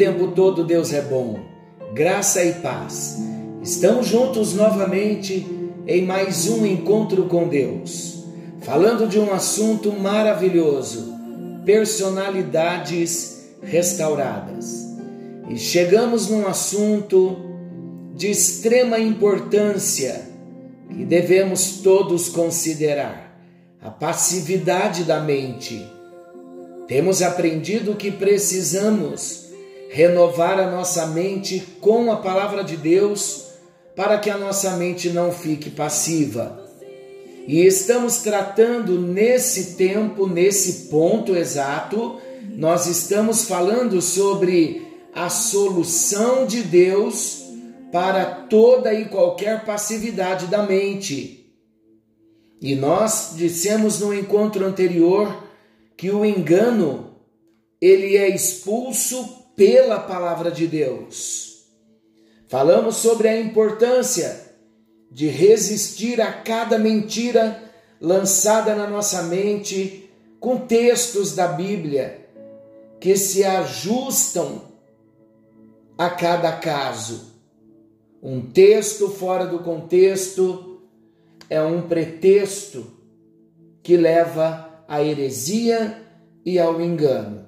tempo todo Deus é bom. Graça e paz. Estamos juntos novamente em mais um encontro com Deus, falando de um assunto maravilhoso: personalidades restauradas. E chegamos num assunto de extrema importância que devemos todos considerar: a passividade da mente temos aprendido que precisamos renovar a nossa mente com a palavra de Deus para que a nossa mente não fique passiva. E estamos tratando nesse tempo, nesse ponto exato, nós estamos falando sobre a solução de Deus para toda e qualquer passividade da mente. E nós dissemos no encontro anterior que o engano ele é expulso pela palavra de Deus. Falamos sobre a importância de resistir a cada mentira lançada na nossa mente com textos da Bíblia que se ajustam a cada caso. Um texto fora do contexto é um pretexto que leva à heresia e ao engano.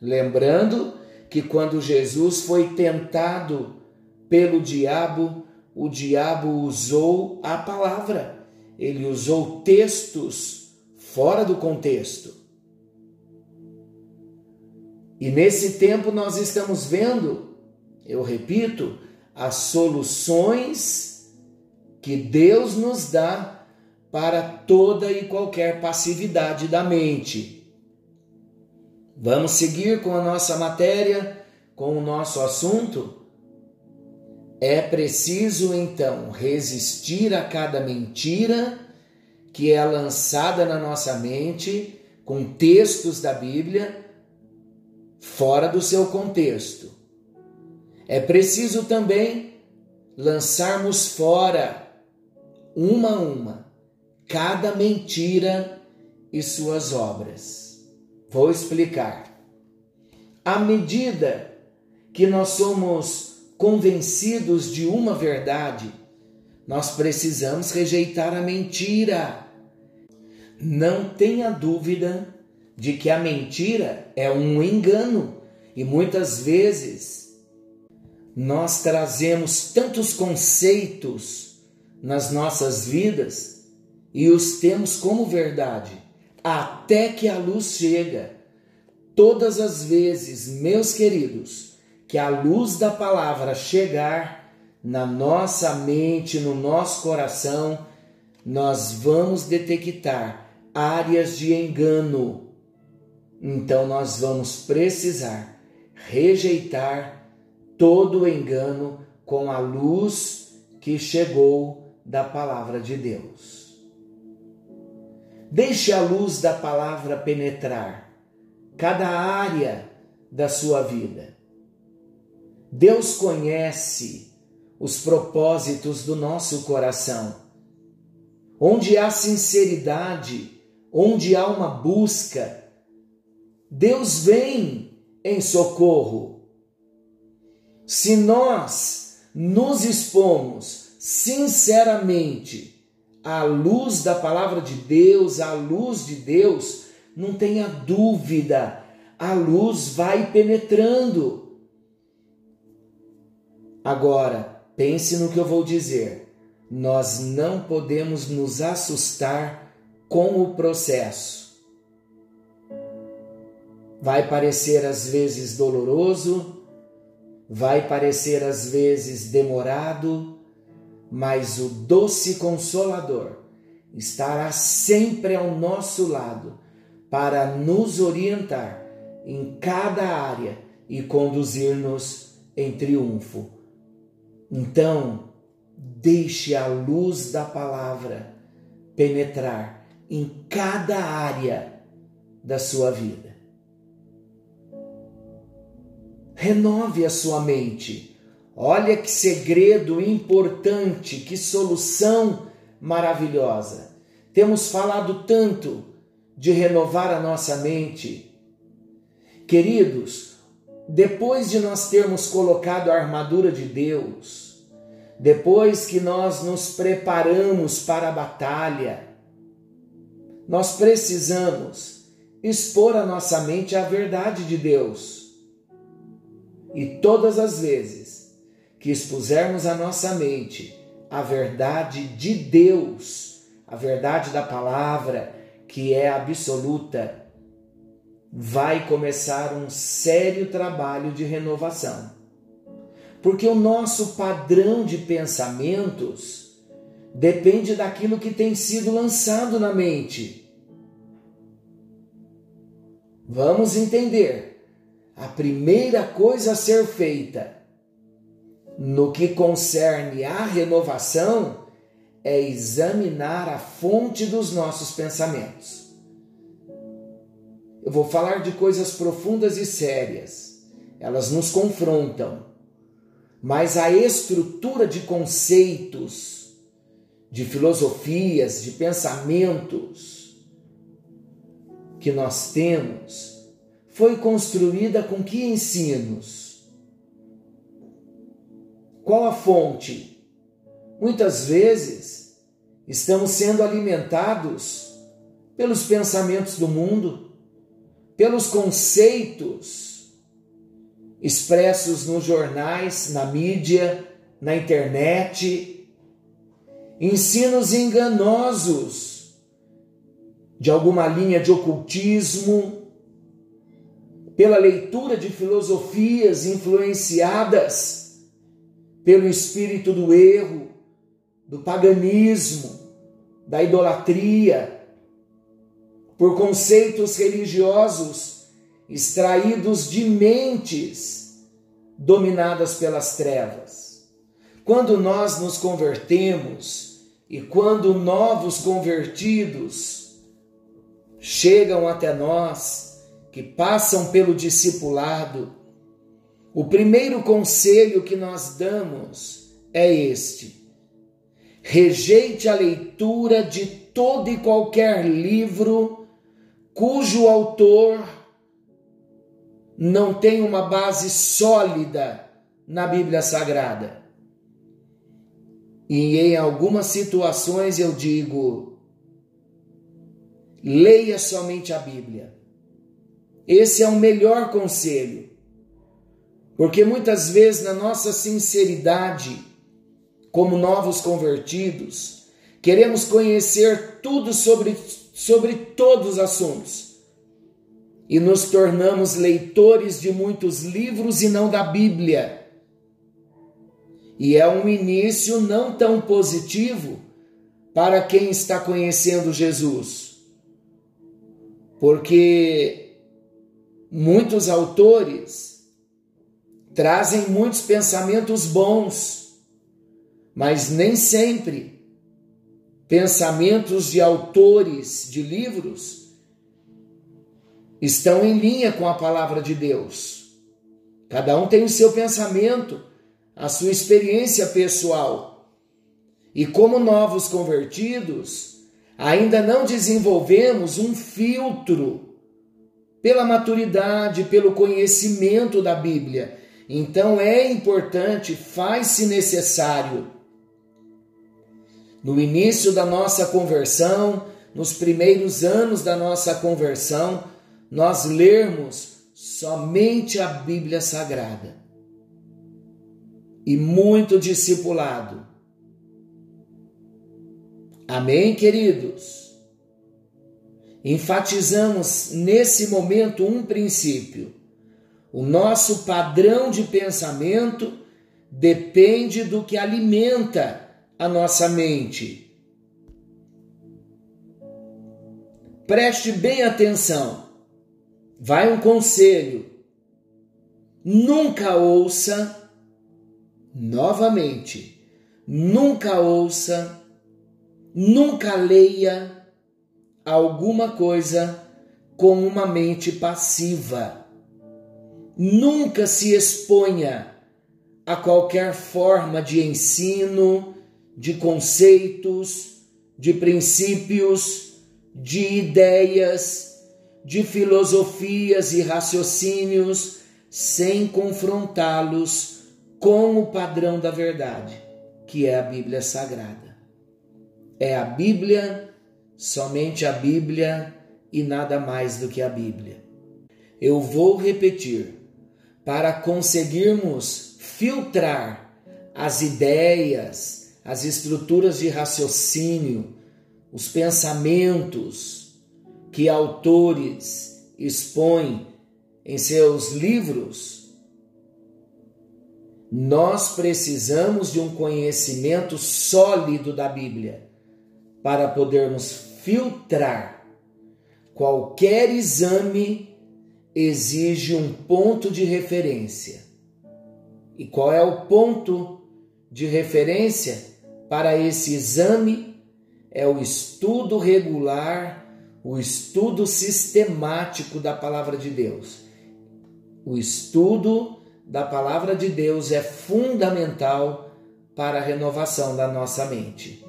Lembrando que quando Jesus foi tentado pelo diabo, o diabo usou a palavra, ele usou textos fora do contexto. E nesse tempo nós estamos vendo, eu repito, as soluções que Deus nos dá para toda e qualquer passividade da mente. Vamos seguir com a nossa matéria, com o nosso assunto? É preciso então resistir a cada mentira que é lançada na nossa mente com textos da Bíblia fora do seu contexto. É preciso também lançarmos fora uma a uma cada mentira e suas obras. Vou explicar. À medida que nós somos convencidos de uma verdade, nós precisamos rejeitar a mentira. Não tenha dúvida de que a mentira é um engano e muitas vezes nós trazemos tantos conceitos nas nossas vidas e os temos como verdade, até que a luz chega. Todas as vezes, meus queridos, que a luz da palavra chegar na nossa mente, no nosso coração, nós vamos detectar áreas de engano. Então nós vamos precisar rejeitar todo o engano com a luz que chegou da palavra de Deus. Deixe a luz da palavra penetrar cada área da sua vida. Deus conhece os propósitos do nosso coração. Onde há sinceridade, onde há uma busca, Deus vem em socorro. Se nós nos expomos sinceramente à luz da palavra de Deus, à luz de Deus, não tenha dúvida, a luz vai penetrando. Agora, pense no que eu vou dizer. Nós não podemos nos assustar com o processo. Vai parecer às vezes doloroso, vai parecer às vezes demorado, mas o doce Consolador estará sempre ao nosso lado para nos orientar em cada área e conduzir-nos em triunfo. Então, deixe a luz da palavra penetrar em cada área da sua vida. Renove a sua mente Olha que segredo importante, que solução maravilhosa. Temos falado tanto de renovar a nossa mente. Queridos, depois de nós termos colocado a armadura de Deus, depois que nós nos preparamos para a batalha, nós precisamos expor a nossa mente à verdade de Deus. E todas as vezes que expusermos a nossa mente à verdade de Deus, a verdade da palavra, que é absoluta, vai começar um sério trabalho de renovação. Porque o nosso padrão de pensamentos depende daquilo que tem sido lançado na mente. Vamos entender. A primeira coisa a ser feita no que concerne à renovação é examinar a fonte dos nossos pensamentos. Eu vou falar de coisas profundas e sérias, elas nos confrontam, mas a estrutura de conceitos, de filosofias, de pensamentos que nós temos foi construída com que ensinos? Qual a fonte? Muitas vezes estamos sendo alimentados pelos pensamentos do mundo, pelos conceitos expressos nos jornais, na mídia, na internet, ensinos enganosos de alguma linha de ocultismo, pela leitura de filosofias influenciadas pelo espírito do erro, do paganismo, da idolatria, por conceitos religiosos extraídos de mentes dominadas pelas trevas. Quando nós nos convertemos e quando novos convertidos chegam até nós, que passam pelo discipulado, o primeiro conselho que nós damos é este: Rejeite a leitura de todo e qualquer livro cujo autor não tem uma base sólida na Bíblia Sagrada. E em algumas situações eu digo: leia somente a Bíblia. Esse é o melhor conselho. Porque muitas vezes, na nossa sinceridade, como novos convertidos, queremos conhecer tudo sobre, sobre todos os assuntos e nos tornamos leitores de muitos livros e não da Bíblia. E é um início não tão positivo para quem está conhecendo Jesus. Porque muitos autores trazem muitos pensamentos bons mas nem sempre pensamentos de autores de livros estão em linha com a palavra de Deus. Cada um tem o seu pensamento, a sua experiência pessoal. E como novos convertidos, ainda não desenvolvemos um filtro pela maturidade, pelo conhecimento da Bíblia. Então é importante, faz-se necessário no início da nossa conversão, nos primeiros anos da nossa conversão, nós lermos somente a Bíblia Sagrada. E muito discipulado. Amém, queridos? Enfatizamos nesse momento um princípio. O nosso padrão de pensamento depende do que alimenta a nossa mente. Preste bem atenção. Vai um conselho. Nunca ouça novamente. Nunca ouça, nunca leia alguma coisa com uma mente passiva. Nunca se exponha a qualquer forma de ensino, de conceitos, de princípios, de ideias, de filosofias e raciocínios, sem confrontá-los com o padrão da verdade, que é a Bíblia Sagrada. É a Bíblia, somente a Bíblia e nada mais do que a Bíblia. Eu vou repetir, para conseguirmos filtrar as ideias, as estruturas de raciocínio, os pensamentos que autores expõem em seus livros, nós precisamos de um conhecimento sólido da Bíblia para podermos filtrar. Qualquer exame exige um ponto de referência. E qual é o ponto de referência para esse exame é o estudo regular, o estudo sistemático da palavra de Deus. O estudo da palavra de Deus é fundamental para a renovação da nossa mente.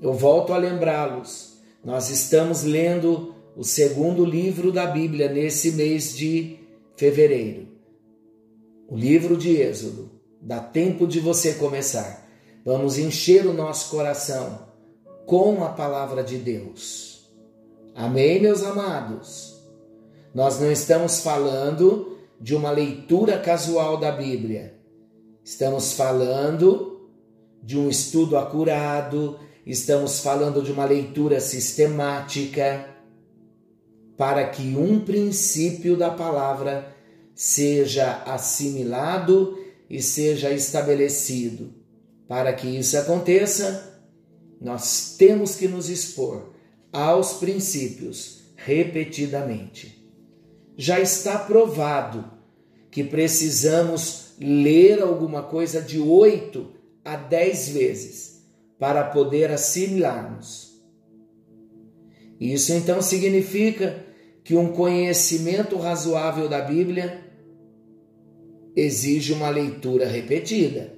Eu volto a lembrá-los, nós estamos lendo o segundo livro da Bíblia nesse mês de fevereiro. O livro de Êxodo. Dá tempo de você começar. Vamos encher o nosso coração com a palavra de Deus. Amém, meus amados? Nós não estamos falando de uma leitura casual da Bíblia. Estamos falando de um estudo acurado, estamos falando de uma leitura sistemática para que um princípio da palavra seja assimilado e seja estabelecido. Para que isso aconteça, nós temos que nos expor aos princípios repetidamente. Já está provado que precisamos ler alguma coisa de oito a dez vezes para poder assimilarmos. Isso então significa que um conhecimento razoável da Bíblia exige uma leitura repetida.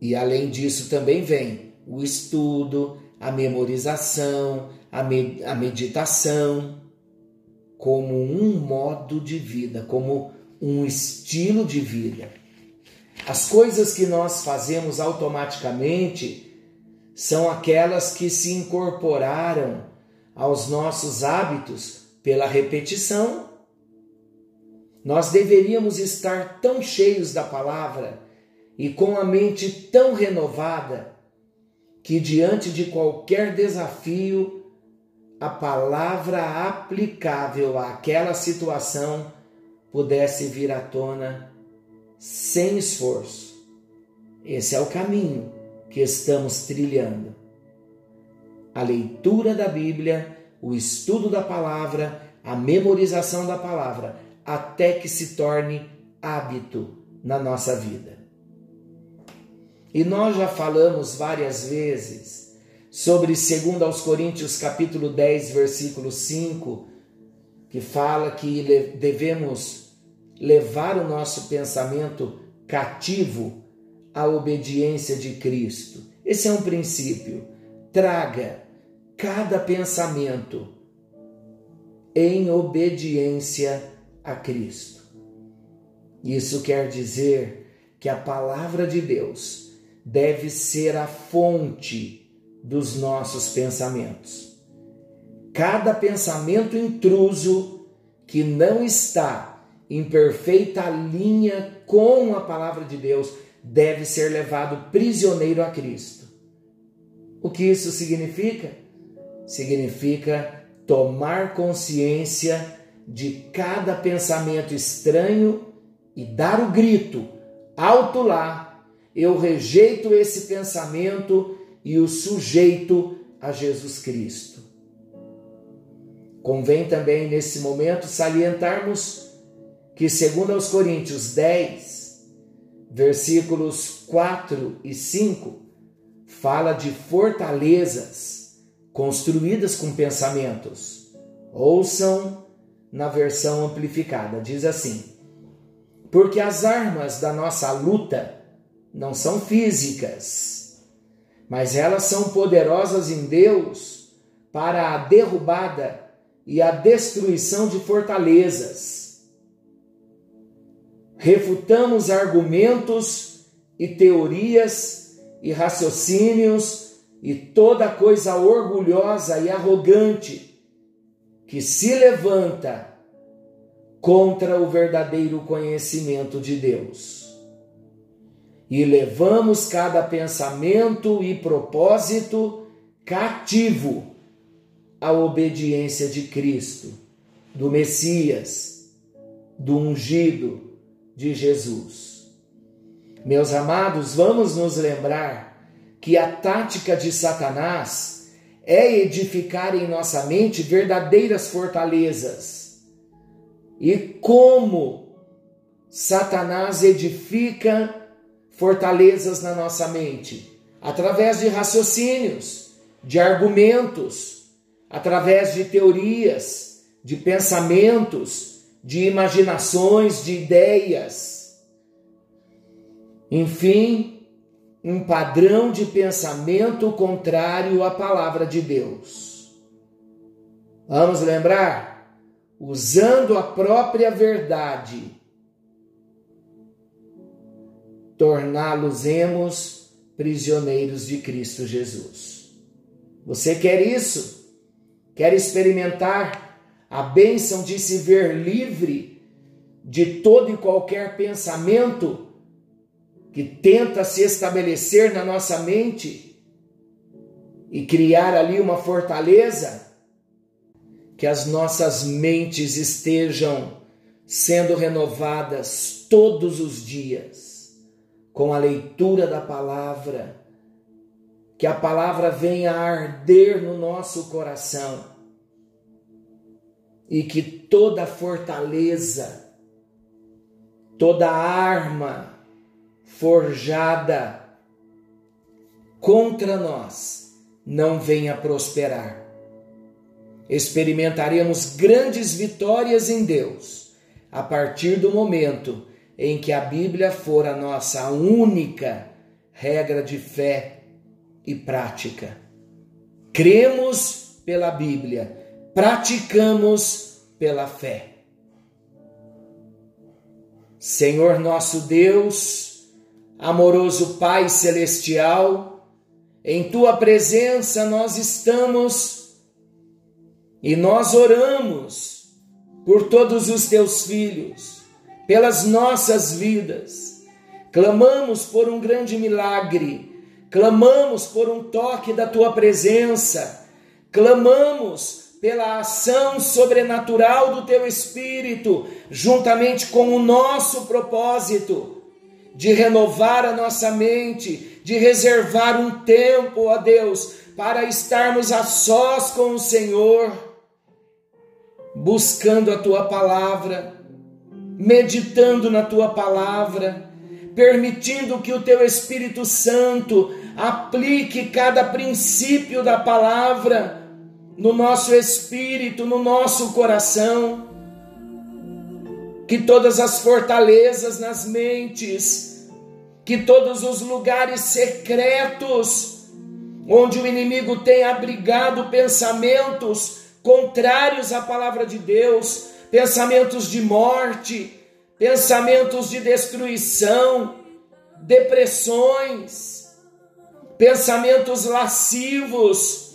E além disso também vem o estudo, a memorização, a, a meditação, como um modo de vida, como um estilo de vida. As coisas que nós fazemos automaticamente são aquelas que se incorporaram aos nossos hábitos pela repetição. Nós deveríamos estar tão cheios da palavra e com a mente tão renovada que, diante de qualquer desafio, a palavra aplicável àquela situação pudesse vir à tona sem esforço. Esse é o caminho que estamos trilhando. A leitura da Bíblia, o estudo da palavra, a memorização da palavra, até que se torne hábito na nossa vida. E nós já falamos várias vezes sobre 2 aos Coríntios capítulo 10, versículo 5, que fala que devemos levar o nosso pensamento cativo à obediência de Cristo. Esse é um princípio. Traga cada pensamento em obediência a Cristo. Isso quer dizer que a palavra de Deus deve ser a fonte dos nossos pensamentos. Cada pensamento intruso que não está em perfeita linha com a palavra de Deus deve ser levado prisioneiro a Cristo. O que isso significa? Significa tomar consciência de cada pensamento estranho e dar o grito alto lá eu rejeito esse pensamento e o sujeito a Jesus Cristo. Convém também nesse momento salientarmos que, segundo aos Coríntios 10, versículos 4 e 5, fala de fortalezas construídas com pensamentos. Ouçam na versão amplificada, diz assim: Porque as armas da nossa luta não são físicas, mas elas são poderosas em Deus para a derrubada e a destruição de fortalezas. Refutamos argumentos e teorias e raciocínios e toda coisa orgulhosa e arrogante que se levanta contra o verdadeiro conhecimento de Deus. E levamos cada pensamento e propósito cativo à obediência de Cristo, do Messias, do ungido de Jesus. Meus amados, vamos nos lembrar que a tática de Satanás é edificar em nossa mente verdadeiras fortalezas e como Satanás edifica fortalezas na nossa mente? Através de raciocínios, de argumentos, através de teorias, de pensamentos, de imaginações, de ideias. Enfim, um padrão de pensamento contrário à palavra de Deus. Vamos lembrar? usando a própria verdade, torná-los-emos prisioneiros de Cristo Jesus. Você quer isso? Quer experimentar a bênção de se ver livre de todo e qualquer pensamento que tenta se estabelecer na nossa mente e criar ali uma fortaleza? que as nossas mentes estejam sendo renovadas todos os dias com a leitura da palavra, que a palavra venha a arder no nosso coração e que toda fortaleza, toda arma forjada contra nós não venha prosperar experimentaremos grandes vitórias em Deus a partir do momento em que a Bíblia for a nossa única regra de fé e prática. Cremos pela Bíblia, praticamos pela fé. Senhor nosso Deus, amoroso Pai celestial, em tua presença nós estamos e nós oramos por todos os teus filhos, pelas nossas vidas. Clamamos por um grande milagre, clamamos por um toque da tua presença, clamamos pela ação sobrenatural do teu Espírito, juntamente com o nosso propósito de renovar a nossa mente, de reservar um tempo, ó Deus, para estarmos a sós com o Senhor buscando a tua palavra, meditando na tua palavra, permitindo que o teu Espírito Santo aplique cada princípio da palavra no nosso espírito, no nosso coração. Que todas as fortalezas nas mentes, que todos os lugares secretos onde o inimigo tem abrigado pensamentos contrários à palavra de Deus, pensamentos de morte, pensamentos de destruição, depressões, pensamentos lascivos.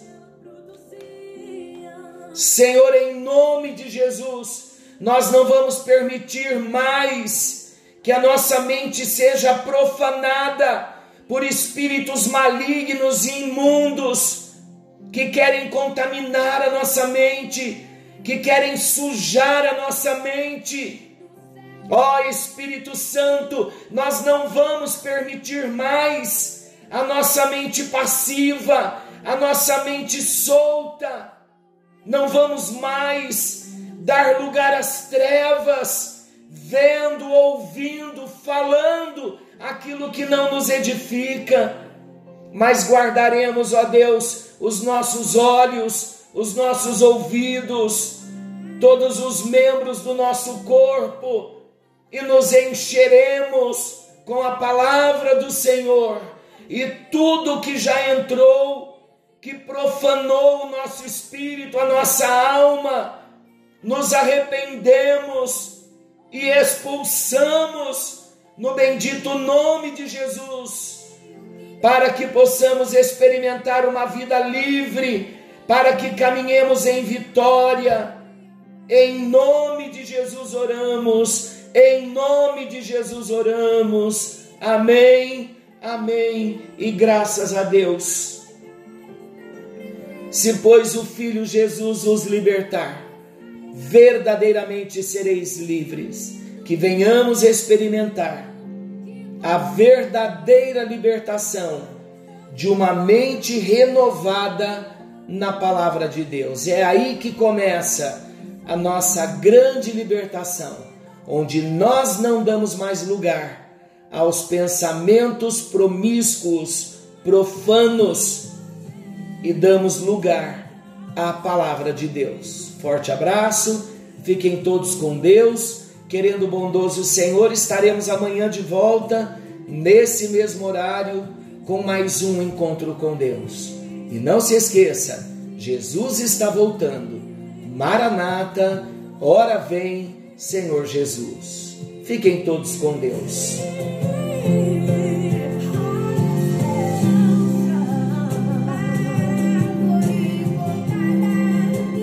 Senhor, em nome de Jesus, nós não vamos permitir mais que a nossa mente seja profanada por espíritos malignos e imundos que querem contaminar a nossa mente, que querem sujar a nossa mente. Ó oh, Espírito Santo, nós não vamos permitir mais a nossa mente passiva, a nossa mente solta. Não vamos mais dar lugar às trevas, vendo, ouvindo, falando aquilo que não nos edifica, mas guardaremos, ó Deus, os nossos olhos, os nossos ouvidos, todos os membros do nosso corpo e nos encheremos com a palavra do Senhor, e tudo que já entrou, que profanou o nosso espírito, a nossa alma, nos arrependemos e expulsamos no bendito nome de Jesus, para que possamos experimentar uma vida livre, para que caminhemos em vitória. Em nome de Jesus oramos, em nome de Jesus oramos. Amém, amém e graças a Deus. Se, pois, o Filho Jesus os libertar, verdadeiramente sereis livres. Que venhamos experimentar a verdadeira libertação de uma mente renovada na palavra de Deus. É aí que começa a nossa grande libertação, onde nós não damos mais lugar aos pensamentos promíscuos, profanos e damos lugar à palavra de Deus. Forte abraço, fiquem todos com Deus. Querendo o bondoso Senhor, estaremos amanhã de volta, nesse mesmo horário, com mais um encontro com Deus. E não se esqueça, Jesus está voltando. Maranata, ora vem, Senhor Jesus. Fiquem todos com Deus.